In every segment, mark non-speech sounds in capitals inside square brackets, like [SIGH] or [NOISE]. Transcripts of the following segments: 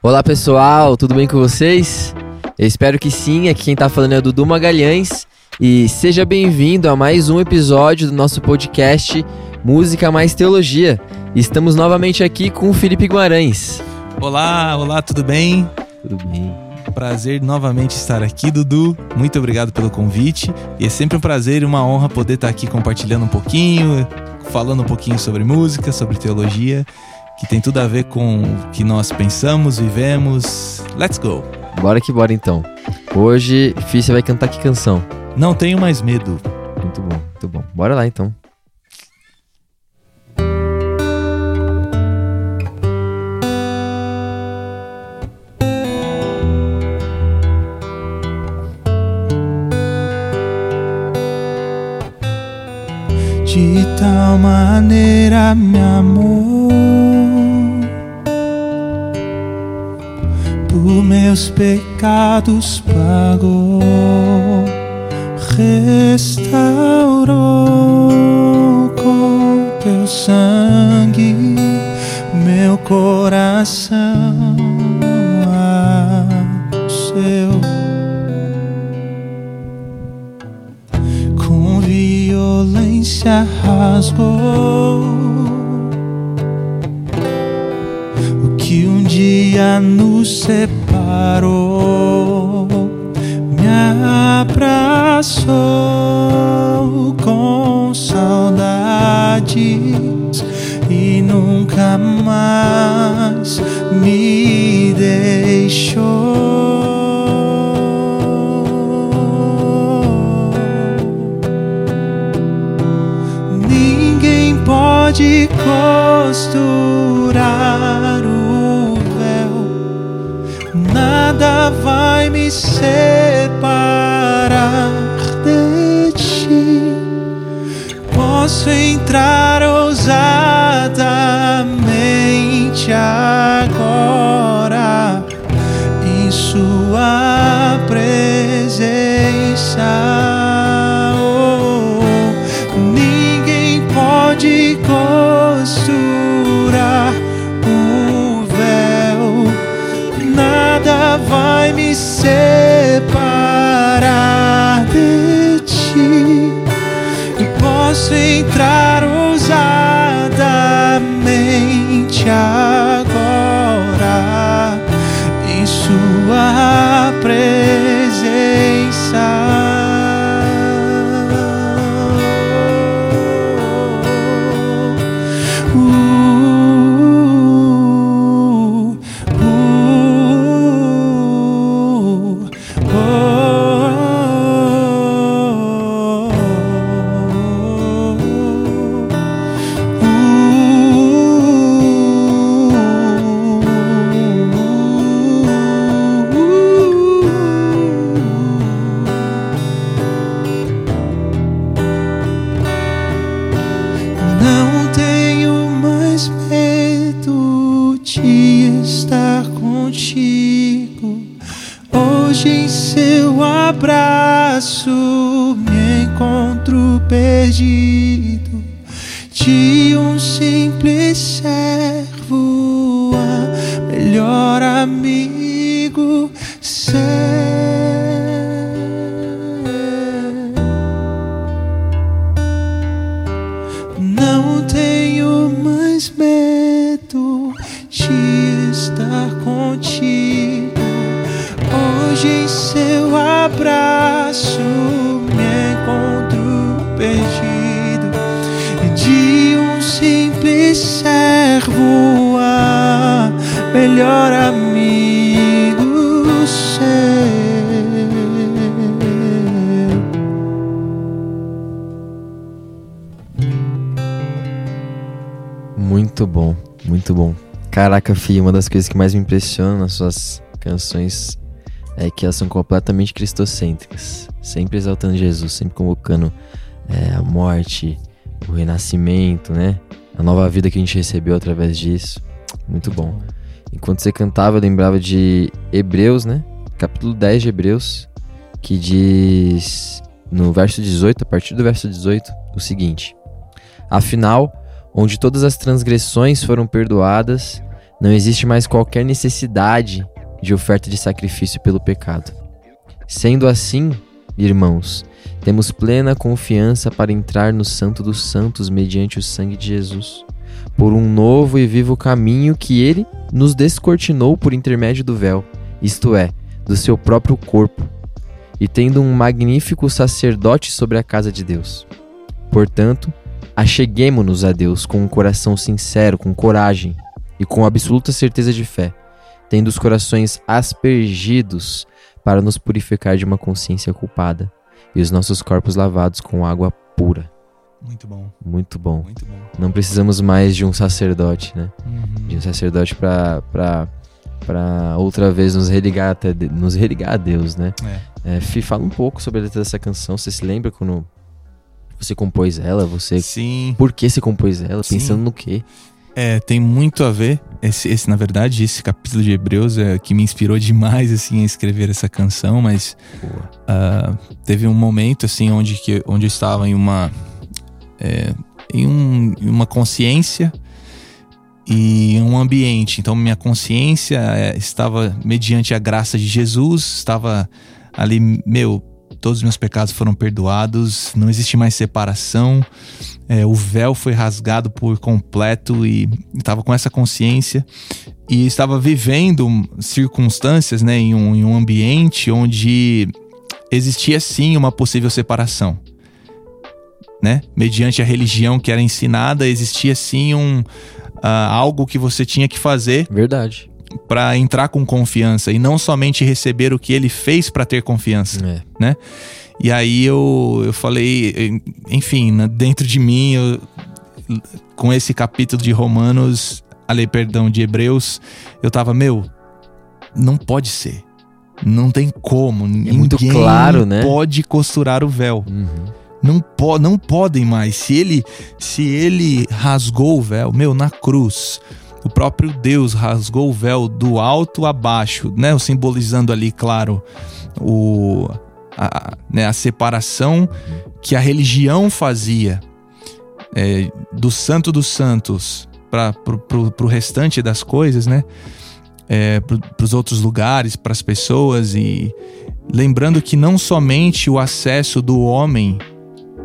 Olá pessoal, tudo bem com vocês? Eu espero que sim, aqui quem tá falando é o Dudu Magalhães e seja bem-vindo a mais um episódio do nosso podcast Música Mais Teologia. Estamos novamente aqui com o Felipe Guimarães. Olá, olá, tudo bem? Tudo bem? Prazer novamente estar aqui, Dudu. Muito obrigado pelo convite. E é sempre um prazer e uma honra poder estar aqui compartilhando um pouquinho, falando um pouquinho sobre música, sobre teologia, que tem tudo a ver com o que nós pensamos, vivemos. Let's go! Bora que bora então. Hoje, Fih, você vai cantar que canção? Não tenho mais medo. Muito bom, muito bom. Bora lá então. De tal maneira me amou, meus pecados pagou, restaurou com teu sangue meu coração ao seu. com violência rasgou o que um dia separou, me abraçou com saudades e nunca mais me deixou. Ninguém pode separar de ti. Posso entrar ousadamente agora em Sua presença. Posso entrar ousadamente. agora mais medo de estar contigo. Hoje em seu abraço me encontro perdido. De um simples servo a melhor amigo Muito bom, muito bom. Caraca, Fih, uma das coisas que mais me impressiona nas suas canções é que elas são completamente cristocêntricas. Sempre exaltando Jesus, sempre convocando é, a morte, o renascimento, né? A nova vida que a gente recebeu através disso. Muito bom. Enquanto você cantava, eu lembrava de Hebreus, né? Capítulo 10 de Hebreus, que diz no verso 18, a partir do verso 18, o seguinte: Afinal, onde todas as transgressões foram perdoadas, Não existe mais qualquer necessidade de oferta de sacrifício pelo pecado. Sendo assim, irmãos, temos plena confiança para entrar no Santo dos Santos mediante o sangue de Jesus, por um novo e vivo caminho que ele nos descortinou por intermédio do véu, isto é, do seu próprio corpo, e tendo um magnífico sacerdote sobre a casa de Deus. Portanto, acheguemo-nos a Deus com um coração sincero, com coragem e com absoluta certeza de fé, tendo os corações aspergidos para nos purificar de uma consciência culpada e os nossos corpos lavados com água pura. Muito bom. Muito bom. Muito bom. Não precisamos mais de um sacerdote, né? Uhum. De um sacerdote para para outra vez nos religar até nos religar a Deus, né? É. É, Fih, fala um pouco sobre a letra dessa canção. Você se lembra quando você compôs ela? Você Sim. por que você compôs ela? Sim. Pensando no quê? É, tem muito a ver. Esse, esse, na verdade, esse capítulo de Hebreus é que me inspirou [LAUGHS] demais assim a escrever essa canção, mas ah, teve um momento assim onde que onde eu estava em uma é, em, um, em uma consciência e em um ambiente. Então minha consciência é, estava mediante a graça de Jesus, estava ali, meu, todos os meus pecados foram perdoados, não existe mais separação. É, o véu foi rasgado por completo e estava com essa consciência e estava vivendo circunstâncias, né, em um, em um ambiente onde existia sim uma possível separação, né? Mediante a religião que era ensinada, existia sim um ah, algo que você tinha que fazer Verdade. Para entrar com confiança e não somente receber o que ele fez para ter confiança. É. E aí eu, eu falei, enfim, né, dentro de mim, eu- com esse capítulo de Romanos, ali, perdão, de Hebreus, eu tava, meu, não pode ser. Não tem como. É muito Ninguém claro, né? pode costurar o véu. Uhum. Não, po não podem mais. Se ele, se ele rasgou o véu, meu, na cruz, o próprio Deus rasgou o véu do alto a baixo, né? Simbolizando ali, claro, o, a, né, a separação que a religião fazia é, do santo dos santos para pro restante das coisas, né? É, para os outros lugares, para as pessoas e lembrando que não somente o acesso do homem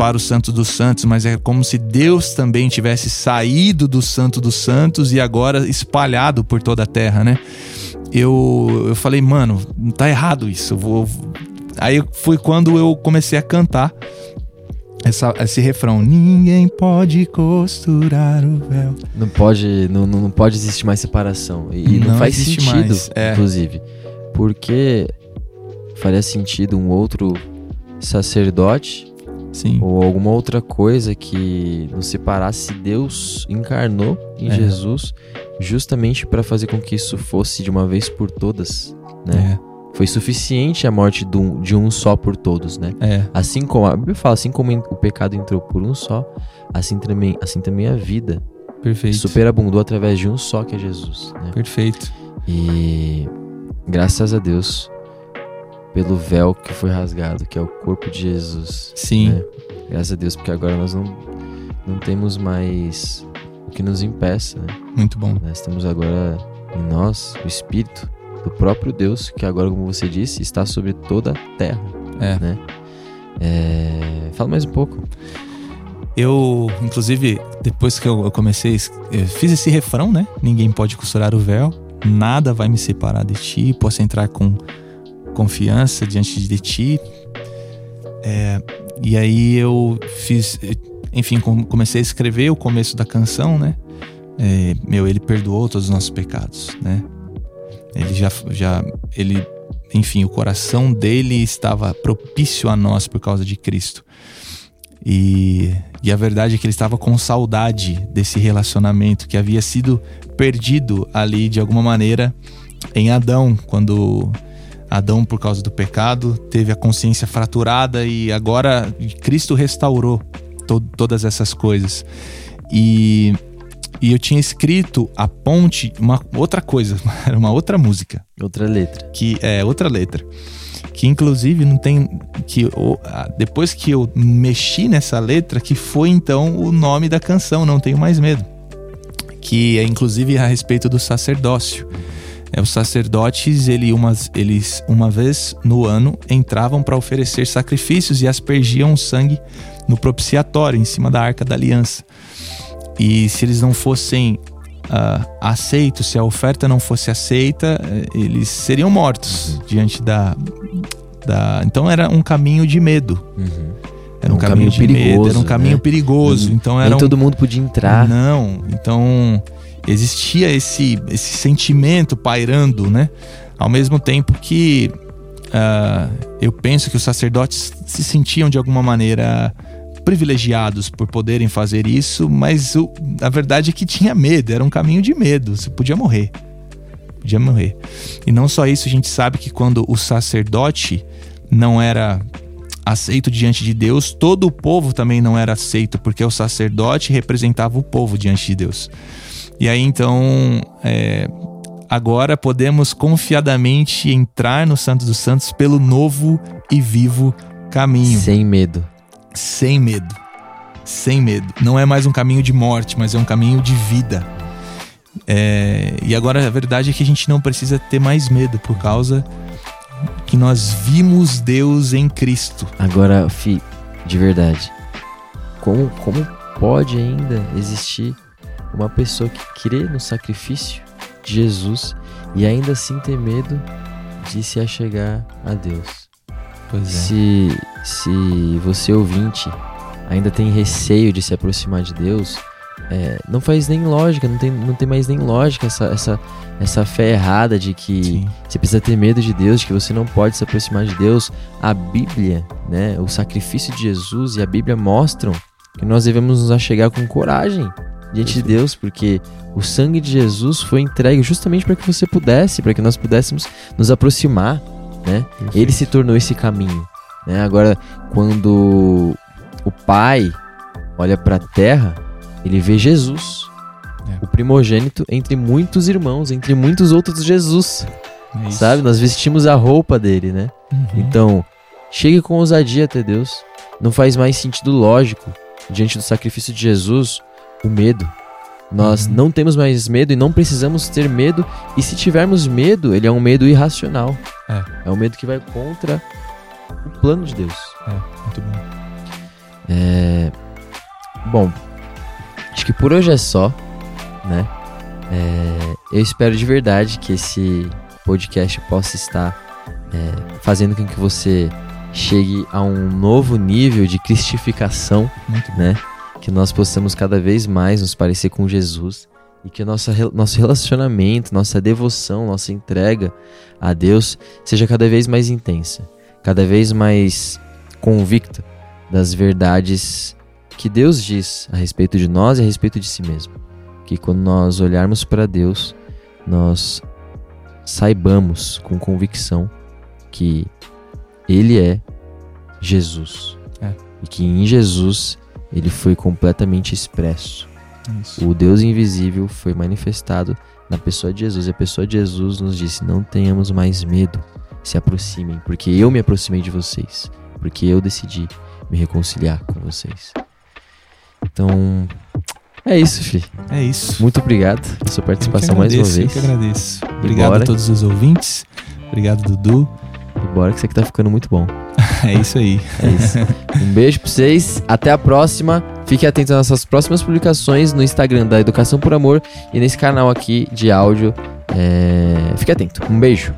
para o Santo dos Santos, mas é como se Deus também tivesse saído do Santo dos Santos e agora espalhado por toda a terra, né? Eu, eu falei, mano, tá errado isso. eu Vou... Aí foi quando eu comecei a cantar essa, esse refrão: Ninguém pode costurar o véu. Não pode, não, não pode existir mais separação. E não, Não faz sentido, mais, é. inclusive. Porque faria sentido um outro sacerdote Sim. ou alguma outra coisa que nos separasse se Deus encarnou em É. Jesus justamente para fazer com que isso fosse de uma vez por todas, né? Foi suficiente a morte de um, de um só por todos, né? É, é, Assim como a Bíblia fala, assim como o pecado entrou por um só, assim também, assim também a vida perfeito. superabundou através de um só que é Jesus, né? Perfeito. E graças a Deus pelo véu que foi rasgado, que é o corpo de Jesus. Sim. né? Graças a Deus, porque agora nós não, não temos mais o que nos impeça, né? Muito bom. Nós temos agora em nós o Espírito do próprio Deus, que agora, como você disse, está sobre toda a terra. É. Né? É, Fala mais um pouco. Eu, inclusive, depois que eu comecei, eu fiz esse refrão, né? Ninguém pode costurar o véu, nada vai me separar de ti, posso entrar com confiança diante de ti. É, e aí eu fiz, enfim, com- comecei a escrever o começo da canção, né? É, meu, ele perdoou todos os nossos pecados, né? Ele já, já, ele, enfim, o coração dele estava propício a nós por causa de Cristo. E, e a verdade é que ele estava com saudade desse relacionamento que havia sido perdido ali de alguma maneira em Adão, quando Adão, por causa do pecado, teve a consciência fraturada e agora Cristo restaurou to todas essas coisas. E, e eu tinha escrito a ponte, uma outra coisa, [LAUGHS] era uma outra música Outra letra. que é outra letra que inclusive não tem que depois que eu mexi nessa letra que foi então o nome da canção não tenho mais medo que é inclusive a respeito do sacerdócio. É, os sacerdotes, ele umas, eles uma vez no ano entravam para oferecer sacrifícios e aspergiam o sangue no propiciatório, em cima da arca da aliança. E se eles não fossem uh, aceitos, se a oferta não fosse aceita, eh, eles seriam mortos diante da, da. Então era um caminho de medo. Uhum. Era um, Um caminho, caminho de medo, perigoso, era um caminho né? perigoso. Nem- Então Nem era um, todo mundo podia entrar. não, então existia esse, esse sentimento pairando, né? Ao mesmo tempo que ah, eu penso que os sacerdotes se sentiam de alguma maneira privilegiados por poderem fazer isso, mas o, a verdade é que tinha medo, era um caminho de medo, você podia morrer. Podia morrer. E não só isso, a gente sabe que quando o sacerdote não era aceito diante de Deus, todo o povo também não era aceito, porque o sacerdote representava o povo diante de Deus. E aí então, é, agora podemos confiadamente entrar no Santo dos Santos pelo novo e vivo caminho, Sem medo. sem medo. Sem medo. Não é mais um caminho de morte, mas é um caminho de vida. É, e agora a verdade é que a gente não precisa ter mais medo por causa que nós vimos Deus em Cristo. Agora, Fi, de verdade, como, como pode ainda existir uma pessoa que crê no sacrifício de Jesus e ainda assim ter medo de se achegar a Deus? Pois Se, se você ouvinte ainda tem receio de se aproximar de Deus, é, não faz nem lógica, não tem, não tem mais nem lógica essa, essa, essa fé errada de que Sim. você precisa ter medo de Deus, de que você não pode se aproximar de Deus. A Bíblia, né, o sacrifício de Jesus e a Bíblia mostram que nós devemos nos achegar com coragem diante de Perfeito. Deus, porque o sangue de Jesus foi entregue justamente para que você pudesse, para que nós pudéssemos nos aproximar, né? Ele se tornou esse caminho, né? Agora, quando o pai olha para a terra, ele vê Jesus, É. o primogênito entre muitos irmãos, entre muitos outros Jesus, É sabe? Nós vestimos a roupa dele, né? Uhum. Então, chegue com ousadia até Deus. Não faz mais sentido lógico, diante do sacrifício de Jesus, o medo. Nós Uhum. não temos mais medo e não precisamos ter medo. E se tivermos medo, ele é um medo irracional. É. É um medo que vai contra o plano de Deus. É, muito bom. É... Bom, acho que por hoje é só, né? É, Eu espero de verdade que esse podcast possa estar é, fazendo com que você chegue a um novo nível de cristificação, né? Que nós possamos cada vez mais nos parecer com Jesus e que nossa, re- nosso relacionamento, nossa devoção, nossa entrega a Deus seja cada vez mais intensa, cada vez mais convicta das verdades que Deus diz a respeito de nós e a respeito de si mesmo. Que quando nós olharmos para Deus, nós saibamos com convicção que Ele é Jesus. É. E que em Jesus ele foi completamente expresso. Isso. O Deus invisível foi manifestado na pessoa de Jesus. E a pessoa de Jesus nos disse: Não tenhamos mais medo, se aproximem, porque eu me aproximei de vocês, porque eu decidi me reconciliar com vocês. Então, é isso, Fi. É isso. Muito obrigado pela sua participação mais uma agradeço, Eu vez. que agradeço. Obrigado bora. a todos os ouvintes. Obrigado, Dudu. E bora que isso aqui tá ficando muito bom. [LAUGHS] É isso aí. É isso. um beijo pra vocês. Até a próxima. Fique atento às nossas próximas publicações no Instagram da Educação por Amor e nesse canal aqui de áudio. É... Fique atento. Um beijo.